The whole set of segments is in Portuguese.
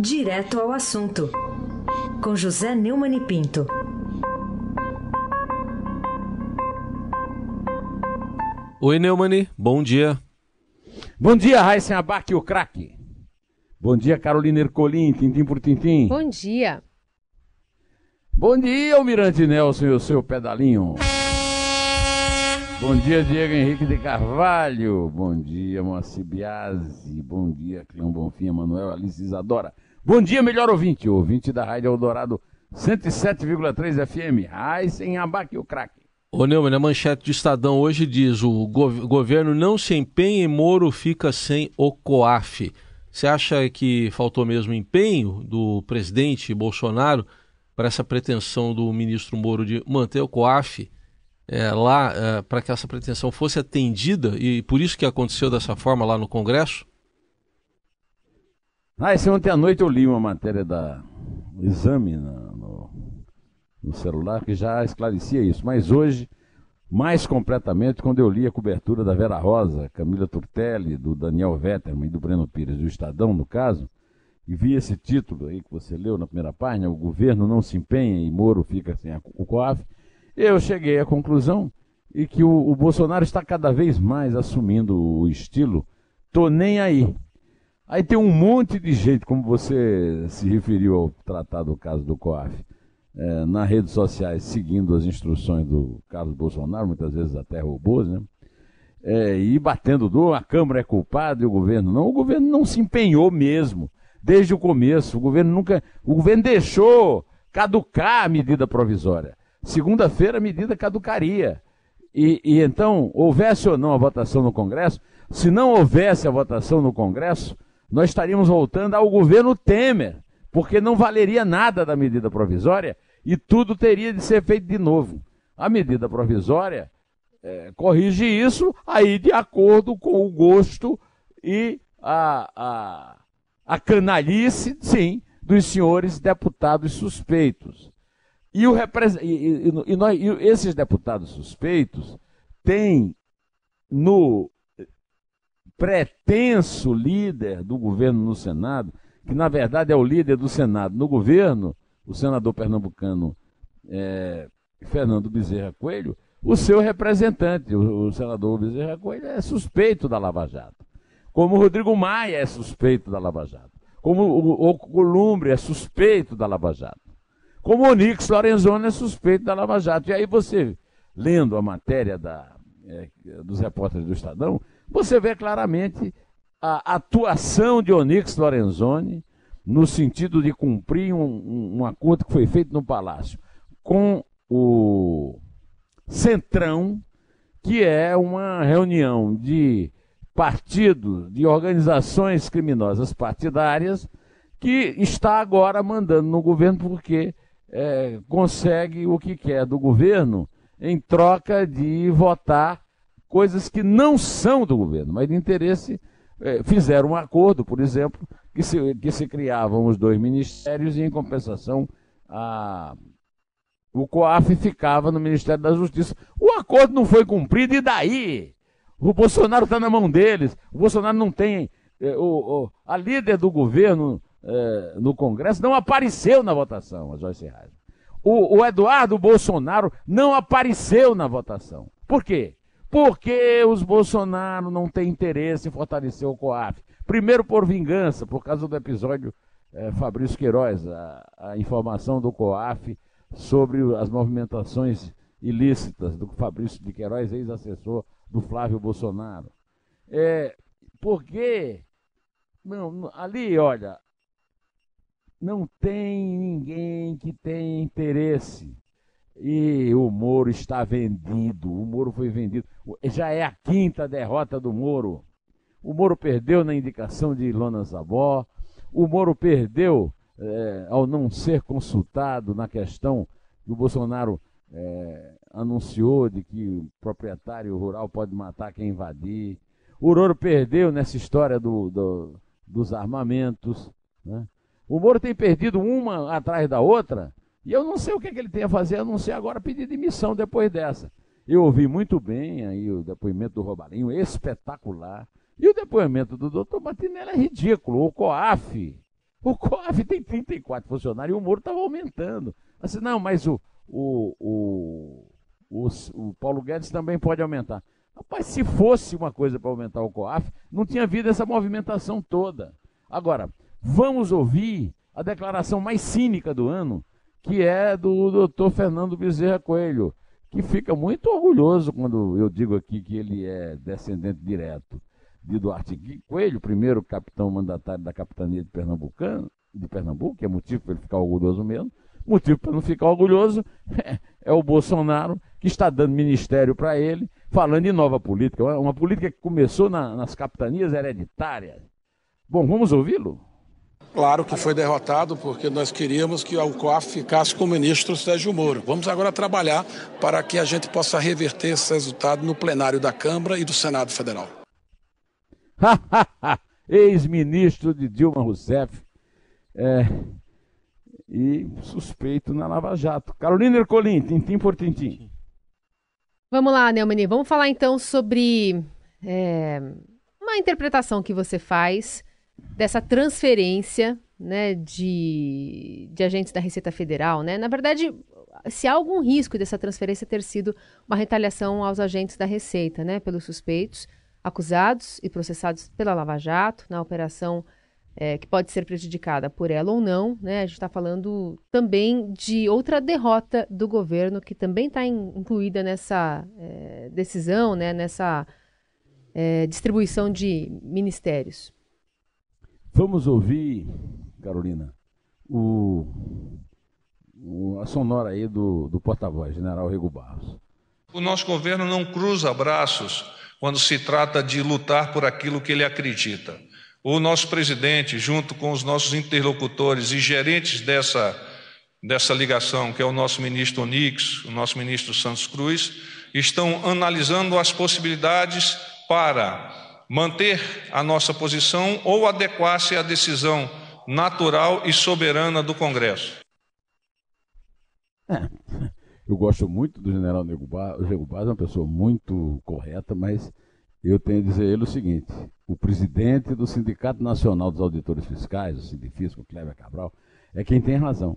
Direto ao assunto, com José Neumann e Pinto. Oi, Neumani, bom dia. Bom dia, Raíssen Abac, o craque. Bom dia, Carolina Ercolim, tintim por tintim. Bom dia. Bom dia, Almirante Nelson e o seu pedalinho. Bom dia, Diego Henrique de Carvalho. Bom dia, Moacir Biasi. Bom dia, Cleão Bonfim, Manuel Alice Isadora. Bom dia, melhor ouvinte, ouvinte da Rádio Eldorado 107,3 FM. Raíssen Abac, o craque. Ô Neumann, a manchete do Estadão hoje diz o gov governo não se empenha e Moro fica sem o COAF. Você acha que faltou mesmo empenho do presidente Bolsonaro para essa pretensão do ministro Moro de manter o COAF é, lá é, para que essa pretensão fosse atendida e por isso que aconteceu dessa forma lá no Congresso? Ah, esse ontem à noite eu li uma matéria da exame no, no celular que já esclarecia isso, mas hoje, mais completamente, quando eu li a cobertura da Vera Rosa, Camila Turtelli, do Daniel Vetterman e do Breno Pires, do Estadão, no caso, e vi esse título aí que você leu na primeira página, o governo não se empenha e Moro fica sem a, COAF, eu cheguei à conclusão e que o, o, Bolsonaro está cada vez mais assumindo o estilo tô nem aí. Aí tem um monte de gente, como você se referiu ao tratar do caso do COAF, é, nas redes sociais, seguindo as instruções do Carlos Bolsonaro, muitas vezes até robôs, né? É, e batendo do a Câmara é culpada e o governo não. O governo não se empenhou mesmo, desde o começo. O governo nunca. O governo deixou caducar a medida provisória. Segunda-feira a medida caducaria. E, e então, houvesse ou não a votação no Congresso, se não houvesse a votação no Congresso, nós estaríamos voltando ao governo Temer, porque não valeria nada da medida provisória e tudo teria de ser feito de novo. A medida provisória é, corrige isso aí de acordo com o gosto e a, a, a canalice, sim, dos senhores deputados suspeitos. E, o e, e, e, nós, e esses deputados suspeitos têm no pretenso líder do governo no Senado, que na verdade é o líder do Senado no governo, o senador pernambucano é, Fernando Bezerra Coelho, o seu representante, o, o, senador Bezerra Coelho, é suspeito da Lava Jato. Como o Rodrigo Maia é suspeito da Lava Jato. Como o, o Columbre é suspeito da Lava Jato. Como o Onix Lorenzoni é suspeito da Lava Jato. E aí você, lendo a matéria da, é, dos repórteres do Estadão, você vê claramente a atuação de Onix Lorenzoni no sentido de cumprir um, um, um acordo que foi feito no Palácio com o Centrão, que é uma reunião de partidos, de organizações criminosas partidárias, que está agora mandando no governo porque é, consegue o que quer do governo em troca de votar coisas que não são do governo, mas de interesse. É, fizeram um acordo, por exemplo, que se, que se criavam os dois ministérios e, em compensação, a, o COAF ficava no Ministério da Justiça. O acordo não foi cumprido, e daí? O Bolsonaro está na mão deles. O Bolsonaro não tem. É, o, o, a líder do governo é, no Congresso não apareceu na votação, a Joyce Reis. O, o Eduardo Bolsonaro não apareceu na votação. Por quê? Porque os Bolsonaro não têm interesse em fortalecer o COAF. Primeiro por vingança, por causa do episódio é, Fabrício Queiroz, a, a, informação do COAF sobre as movimentações ilícitas do Fabrício de Queiroz, ex-assessor do Flávio Bolsonaro. É, porque não, ali, olha, não tem ninguém que tenha interesse. E o Moro está vendido. O Moro foi vendido. Já é a quinta derrota do Moro. O Moro perdeu na indicação de Ilona Zabó. O Moro perdeu é, ao não ser consultado na questão que o Bolsonaro é, anunciou de que o proprietário rural pode matar quem invadir. O Moro perdeu nessa história do, do, dos armamentos. Né? O Moro tem perdido uma atrás da outra, e eu não sei o que, é que ele tem a fazer, a não ser agora pedir demissão depois dessa. Eu ouvi muito bem aí o depoimento do Robalinho, espetacular. E o depoimento do doutor Martinelli é ridículo. O COAF. O COAF tem 34 funcionários e o Moro estava aumentando. Assim, não, mas o, o, o, o, o Paulo Guedes também pode aumentar. Rapaz, se fosse uma coisa para aumentar o COAF, não tinha havido essa movimentação toda. Agora, vamos ouvir a declaração mais cínica do ano, que é do doutor Fernando Bezerra Coelho, que fica muito orgulhoso quando eu digo aqui que ele é descendente direto de Duarte Coelho, primeiro capitão mandatário da capitania de Pernambucano, de Pernambuco, que é motivo para ele ficar orgulhoso mesmo. Motivo para não ficar orgulhoso é, é o Bolsonaro, que está dando ministério para ele, falando em nova política, uma política que começou na, nas capitanias hereditárias. Bom, vamos ouvi-lo? Claro que foi derrotado porque nós queríamos que o COAF ficasse com o ministro Sérgio Moro. Vamos agora trabalhar para que a gente possa reverter esse resultado no plenário da Câmara e do Senado Federal. Ex-ministro de Dilma Rousseff é, e suspeito na Lava Jato. Carolina Ercolim, tintim por tintim. Vamos lá, Neumani, vamos falar então sobre é, uma interpretação que você faz dessa transferência né, de, de agentes da Receita Federal. Né? Na verdade, se há algum risco dessa transferência ter sido uma retaliação aos agentes da Receita, né, pelos suspeitos acusados e processados pela Lava Jato na operação é, que pode ser prejudicada por ela ou não. Né? A gente está falando também de outra derrota do governo que também está incluída nessa é, decisão, né? nessa é, distribuição de ministérios. Vamos ouvir, Carolina, o, o a sonora aí do, do porta-voz, general Rego Barros. O nosso governo não cruza braços quando se trata de lutar por aquilo que ele acredita. O nosso presidente, junto com os nossos interlocutores e gerentes dessa, dessa ligação, que é o nosso ministro Onix, o nosso ministro Santos Cruz, estão analisando as possibilidades para manter a nossa posição ou adequar-se à decisão natural e soberana do Congresso. É, eu gosto muito do general Nego Barros, o é uma pessoa muito correta, mas eu tenho a dizer a ele o seguinte: o presidente do Sindicato Nacional dos Auditores Fiscais, o Sindifisco, Cléber Cabral, é quem tem razão.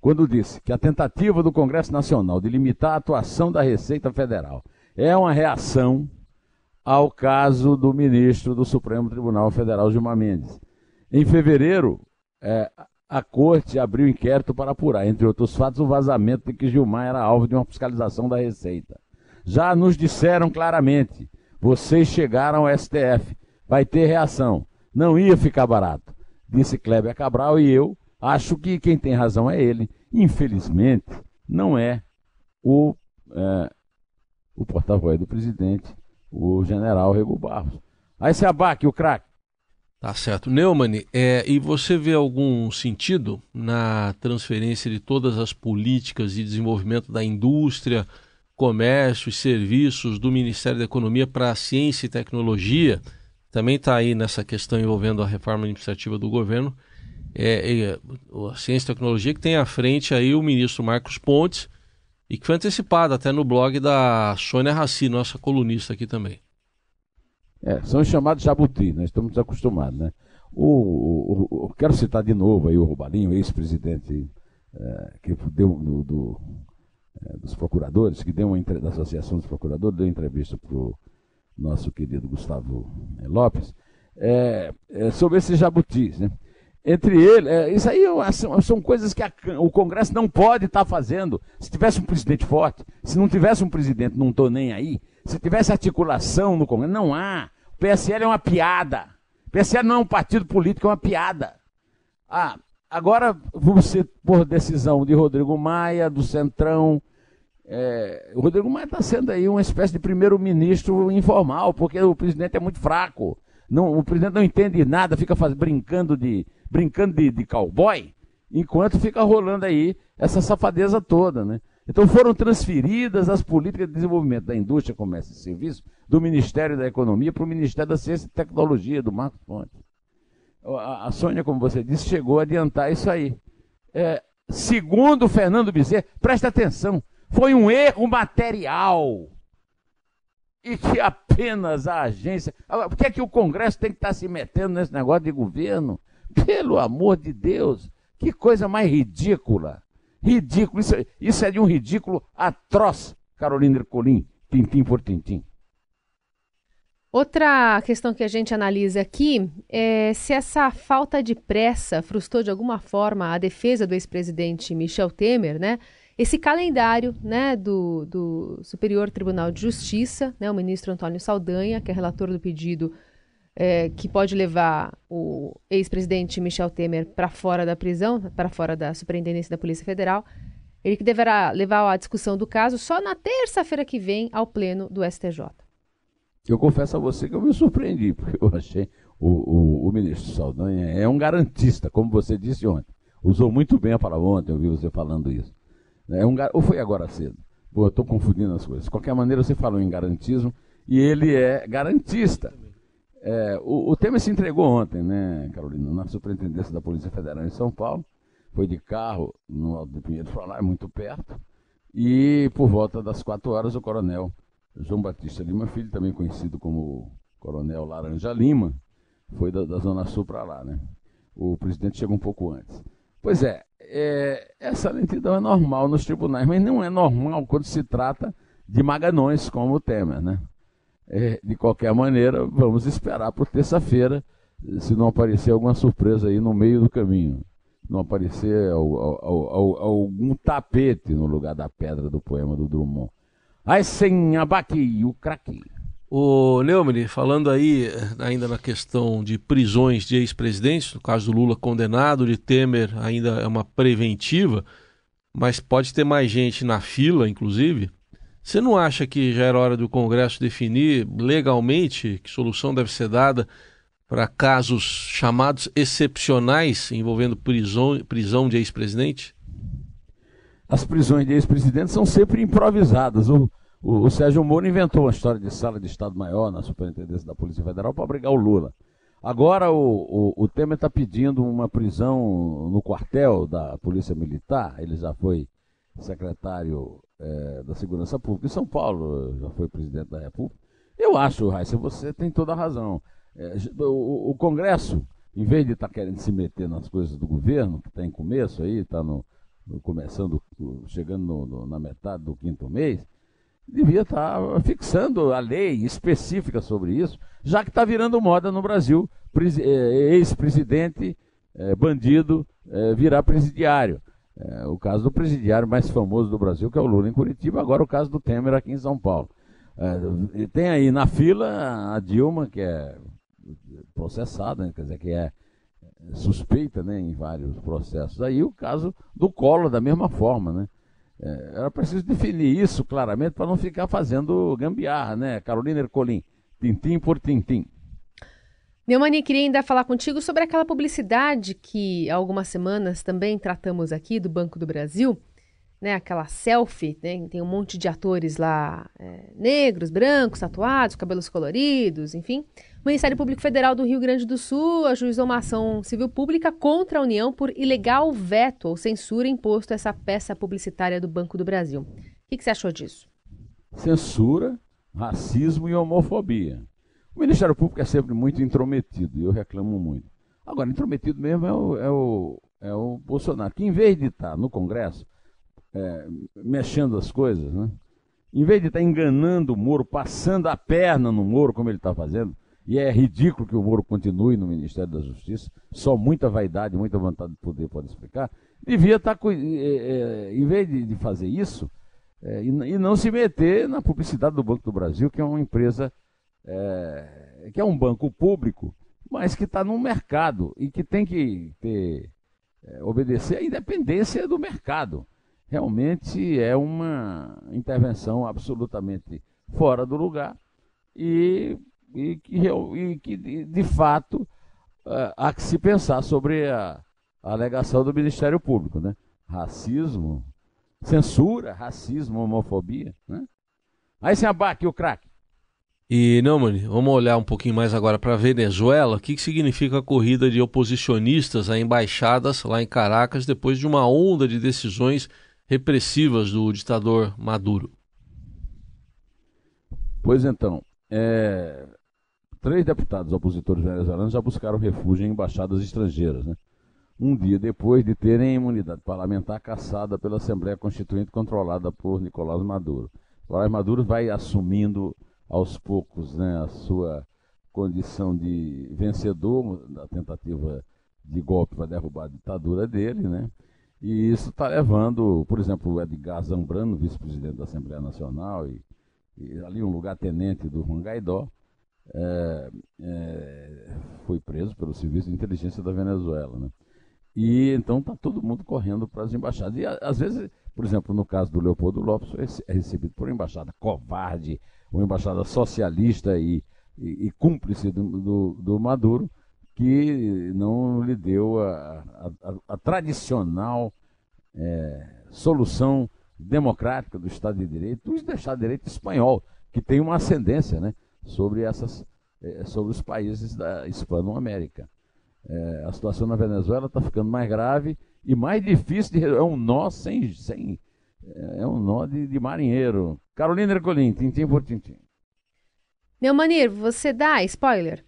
Quando disse que a tentativa do Congresso Nacional de limitar a atuação da Receita Federal é uma reação ao caso do ministro do Supremo Tribunal Federal, Gilmar Mendes. Em fevereiro, é, a corte abriu inquérito para apurar, entre outros fatos, o vazamento de que Gilmar era alvo de uma fiscalização da Receita. Já nos disseram claramente vocês chegaram ao STF. Vai ter reação. Não ia ficar barato. Disse Kleber Cabral e eu acho que quem tem razão é ele. Infelizmente, não é o, é, o porta-voz do presidente, o general Rego Barros. Aí se abaque o craque. Tá certo. Neumann, é, e você vê algum sentido na transferência de todas as políticas de desenvolvimento da indústria, comércio e serviços do Ministério da Economia para a ciência e tecnologia, também está aí nessa questão envolvendo a reforma administrativa do governo, é, é, a ciência e tecnologia que tem à frente aí o ministro Marcos Pontes e que foi antecipado até no blog da Sônia Raci, nossa colunista aqui também. É, são chamados jabuti, nós estamos acostumados, né? O, o, o, quero citar de novo aí o Robalinho, ex-presidente é, que deu do, do é, dos procuradores, que deu uma da Associação dos Procuradores, deu entrevista para o nosso querido Gustavo é, Lopes, é, é, sobre esses jabutis. Né? Entre eles, é, isso aí são, são coisas que a, o Congresso não pode estar tá fazendo. Se tivesse um presidente forte, se não tivesse um presidente, não estou nem aí, se tivesse articulação no Congresso, não há. O PSL é uma piada. O PSL não é um partido político, é uma piada. Ah, Agora, você, por decisão de Rodrigo Maia, do Centrão, é, o Rodrigo Maia está sendo aí uma espécie de primeiro-ministro informal, porque o presidente é muito fraco. Não, o presidente não entende nada, fica faz, brincando de brincando de, de cowboy, enquanto fica rolando aí essa safadeza toda, né? Então foram transferidas as políticas de desenvolvimento da indústria, comércio e serviço do Ministério da Economia para o Ministério da Ciência e Tecnologia, do Marcos Pontes a, Sônia, como você disse, chegou a adiantar isso aí. É, segundo Fernando Bezerra, presta atenção, foi um erro material. E que apenas a agência. Por que, é que o Congresso tem que estar se metendo nesse negócio de governo? Pelo amor de Deus, que coisa mais ridícula. Ridículo, isso, isso é de um ridículo atroz, Carolina Ercolim, tintim por tintim. Outra questão que a gente analisa aqui é se essa falta de pressa frustrou de alguma forma a defesa do ex-presidente Michel Temer, né? Esse calendário né, do, do Superior Tribunal de Justiça, né, o ministro Antônio Saldanha, que é relator do pedido é, que pode levar o ex-presidente Michel Temer para fora da prisão, para fora da Superintendência da Polícia Federal, ele que deverá levar a discussão do caso só na terça-feira que vem ao pleno do STJ. Eu confesso a você que eu me surpreendi, porque eu achei o, o, o ministro Saldanha é um garantista, como você disse ontem. Usou muito bem a palavra ontem, eu vi você falando isso. É um, ou foi agora cedo? Pô, eu estou confundindo as coisas. De qualquer maneira, você falou em garantismo e ele é garantista. É, o, o Temer se entregou ontem, né, Carolina, na superintendência da Polícia Federal em São Paulo. Foi de carro no Alto de Pinheiro lá, é muito perto. E por volta das quatro horas, o coronel João Batista Lima Filho, também conhecido como Coronel Laranja Lima, foi da, da Zona Sul para lá, né? O presidente chegou um pouco antes. Pois é, é, essa lentidão é normal nos tribunais, mas não é normal quando se trata de maganões como o Temer, né? É, de qualquer maneira, vamos esperar por terça-feira, se não aparecer alguma surpresa aí no meio do caminho. Não aparecer algum tapete no lugar da pedra do poema do Drummond. Aí sem abaque, o craque. O Neumann, falando aí ainda na questão de prisões de ex-presidentes, no caso do Lula condenado, de Temer ainda é uma preventiva, mas pode ter mais gente na fila, inclusive. Você não acha que já era hora do Congresso definir legalmente que solução deve ser dada para casos chamados excepcionais envolvendo prisão, prisão de ex-presidente? As prisões de ex-presidentes são sempre improvisadas. O, o, o, Sérgio Moro inventou uma história de sala de Estado-Maior na Superintendência da Polícia Federal para abrigar o Lula. Agora o, o, o Temer está pedindo uma prisão no quartel da Polícia Militar. Ele já foi secretário é, da Segurança Pública em São Paulo, já foi presidente da República. Eu acho, Raíssa, você tem toda a razão. É, o, o, Congresso, em vez de estar tá querendo se meter nas coisas do governo, que está em começo aí, está no, no, começando, chegando no, no, na metade do quinto mês, devia estar tá fixando a lei específica sobre isso, já que está virando moda no Brasil, ex-presidente, bandido, virar presidiário. É, o caso do presidiário mais famoso do Brasil, que é o Lula em Curitiba, agora o caso do Temer aqui em São Paulo. É, tem aí na fila a Dilma, que é processada, né, quer dizer, que é suspeita né, em vários processos. Aí o caso do Collor, da mesma forma. Né? É, era preciso definir isso claramente para não ficar fazendo gambiarra, né? Carolina Ercolim, tintim por tintim. Neumani, queria ainda falar contigo sobre aquela publicidade que há algumas semanas também tratamos aqui do Banco do Brasil, né? Aquela selfie, né? Tem um monte de atores lá, é, negros, brancos, tatuados, cabelos coloridos, enfim. O Ministério Público Federal do Rio Grande do Sul ajuizou uma ação civil pública contra a União por ilegal veto ou censura imposto a essa peça publicitária do Banco do Brasil. O que, que você achou disso? Censura, racismo e homofobia. O Ministério Público é sempre muito intrometido, e eu reclamo muito. Agora, intrometido mesmo é o, é o, é o Bolsonaro, que em vez de estar no Congresso é, mexendo as coisas, né? em vez de estar enganando o Moro, passando a perna no Moro, como ele está fazendo, e é ridículo que o Moro continue no Ministério da Justiça, só muita vaidade, muita vontade de poder pode explicar, devia estar, é, é, em vez de, fazer isso, é, e, não se meter na publicidade do Banco do Brasil, que é uma empresa é, que é um banco público, mas que está no mercado e que tem que ter, é, obedecer à independência do mercado. Realmente é uma intervenção absolutamente fora do lugar e, e, que, e que, de, fato, é, há que se pensar sobre a, a alegação do Ministério Público, né? Racismo, censura, racismo, homofobia, né? Aí se abaque o craque. E, não, mano, vamos olhar um pouquinho mais agora para a Venezuela. O que, que significa a corrida de oposicionistas a embaixadas lá em Caracas depois de uma onda de decisões repressivas do ditador Maduro? Pois então, é... três deputados opositores venezuelanos já buscaram refúgio em embaixadas estrangeiras, né? um dia depois de terem imunidade parlamentar caçada pela Assembleia Constituinte controlada por Nicolás Maduro. Nicolás Maduro vai assumindo aos poucos né, a sua condição de vencedor da tentativa de golpe para derrubar a ditadura dele, né? E isso está levando, por exemplo, o Edgar Zambrano, vice-presidente da Assembleia Nacional, e, e, ali um lugar tenente do Juan Guaidó, é, é, foi preso pelo Serviço de Inteligência da Venezuela. Né? E então está todo mundo correndo para as embaixadas. E às vezes, por exemplo, no caso do Leopoldo Lopes, é recebido por uma embaixada covarde, uma embaixada socialista e, e, e cúmplice do, do, do, Maduro, que não lhe deu a, a, a tradicional é, solução democrática do Estado de Direito, do Estado de Direito espanhol, que tem uma ascendência né, sobre, essas, é, sobre os países da Hispano-América. É, a situação na Venezuela está ficando mais grave e mais difícil de resolver. É um nó sem. sem é um nó de, de marinheiro. Carolina Ercolim, tintim por tintim. Neumanir, você dá spoiler?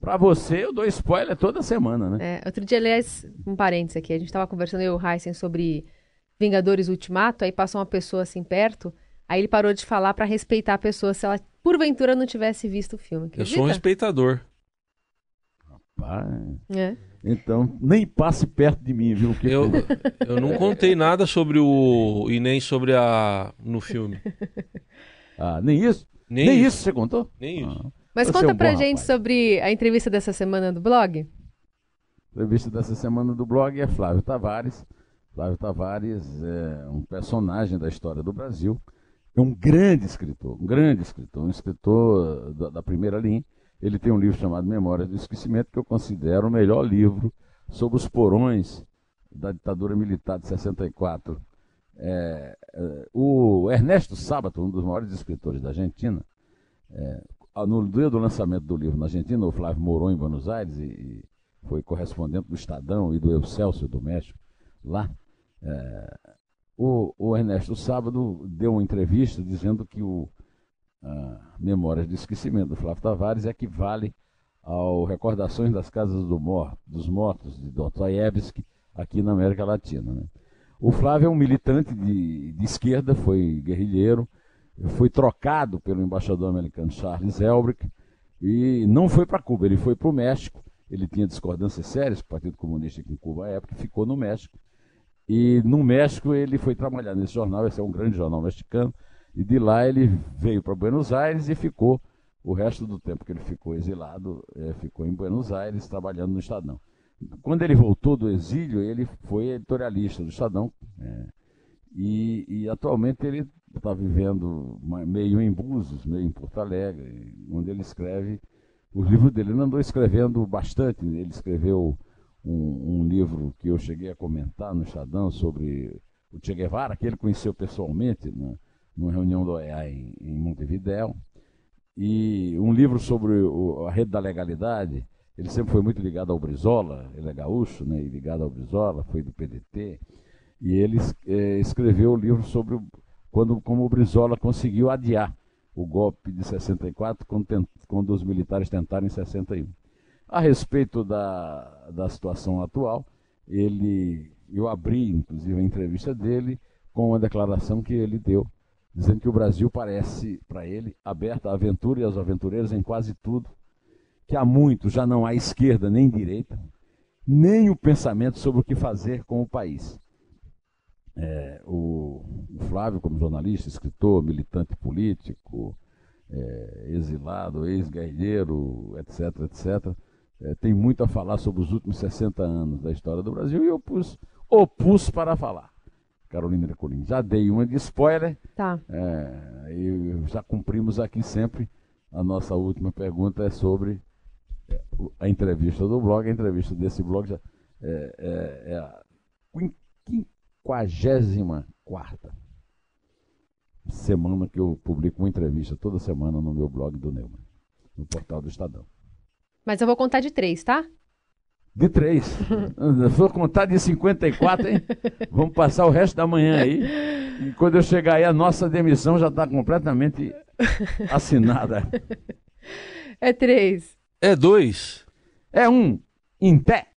Para você, eu dou spoiler toda semana, né? É, outro dia, aliás, um parênteses aqui, a gente estava conversando, eu e o Heisen, sobre Vingadores Ultimato, aí passou uma pessoa assim perto, aí ele parou de falar para respeitar a pessoa se ela, porventura, não tivesse visto o filme. Acredita? Eu sou um respeitador. Rapaz. É. Então, nem passe perto de mim, viu? Que... Eu, eu não contei nada sobre o. e nem sobre a. no filme. Ah, nem isso? Nem, nem isso. isso. você contou? Nem isso. Ah. Mas você conta é um pra bom, gente rapaz. sobre a entrevista dessa semana do blog. A entrevista dessa semana do blog é Flávio Tavares. Flávio Tavares é um personagem da história do Brasil. É um grande escritor, um grande escritor, um escritor da, da primeira linha ele tem um livro chamado Memórias do Esquecimento, que eu considero o melhor livro sobre os porões da ditadura militar de 64. É, é, o Ernesto Sábato, um dos maiores escritores da Argentina, é, no dia do lançamento do livro na Argentina, o Flávio morou em Buenos Aires e, e foi correspondente do Estadão e do Excelsior do México lá. É, o, o Ernesto Sábado deu uma entrevista dizendo que o, Memórias de Esquecimento, do Flávio Tavares, equivale ao Recordações das Casas do Mor dos Mortos, de Dostoiévski, aqui na América Latina. Né? O Flávio é um militante de, de esquerda, foi guerrilheiro, foi trocado pelo embaixador americano Charles Elbrick e não foi para Cuba, ele foi para o México. Ele tinha discordâncias sérias com o Partido Comunista com Cuba à época, ficou no México. E no México ele foi trabalhar nesse jornal, esse é um grande jornal mexicano, e de lá ele veio para Buenos Aires e ficou, o resto do tempo que ele ficou exilado, é, ficou em Buenos Aires trabalhando no Estadão. Quando ele voltou do exílio, ele foi editorialista do Estadão. É, e, e, atualmente ele está vivendo meio em Búzios, meio em Porto Alegre, onde ele escreve os livros dele. Ele andou escrevendo bastante, ele escreveu um, um livro que eu cheguei a comentar no Estadão sobre o Che Guevara, que ele conheceu pessoalmente, né? Numa reunião do OEA em, em Montevidéu, e um livro sobre o, a rede da legalidade. Ele sempre foi muito ligado ao Brizola, ele é gaúcho, né, e ligado ao Brizola, foi do PDT, e ele é, escreveu o livro sobre quando, como o Brizola conseguiu adiar o golpe de 64 quando, quando os militares tentaram em 61. A respeito da, da situação atual, ele, eu abri, inclusive, a entrevista dele com uma declaração que ele deu dizendo que o Brasil parece, para ele, aberto à aventura e aos aventureiros em quase tudo, que há muito já não há esquerda nem direita, nem o pensamento sobre o que fazer com o país. É, o, o, Flávio, como jornalista, escritor, militante político, é, exilado, ex-guerrilheiro, etc., etc., é, tem muito a falar sobre os últimos 60 anos da história do Brasil e eu pus, opus para falar. Carolina Ercolim. Já dei uma de spoiler. Tá. É, e já cumprimos aqui sempre. A nossa última pergunta é sobre é, a entrevista do blog. A entrevista desse blog já é, é, é a 54 semana que eu publico uma entrevista toda semana no meu blog do Neumann, no portal do Estadão. Mas eu vou contar de três, tá? De três. Vou contar de 54, hein? Vamos passar o resto da manhã aí. E quando eu chegar aí, a nossa demissão já está completamente assinada. É três. É dois. É um. Em pé.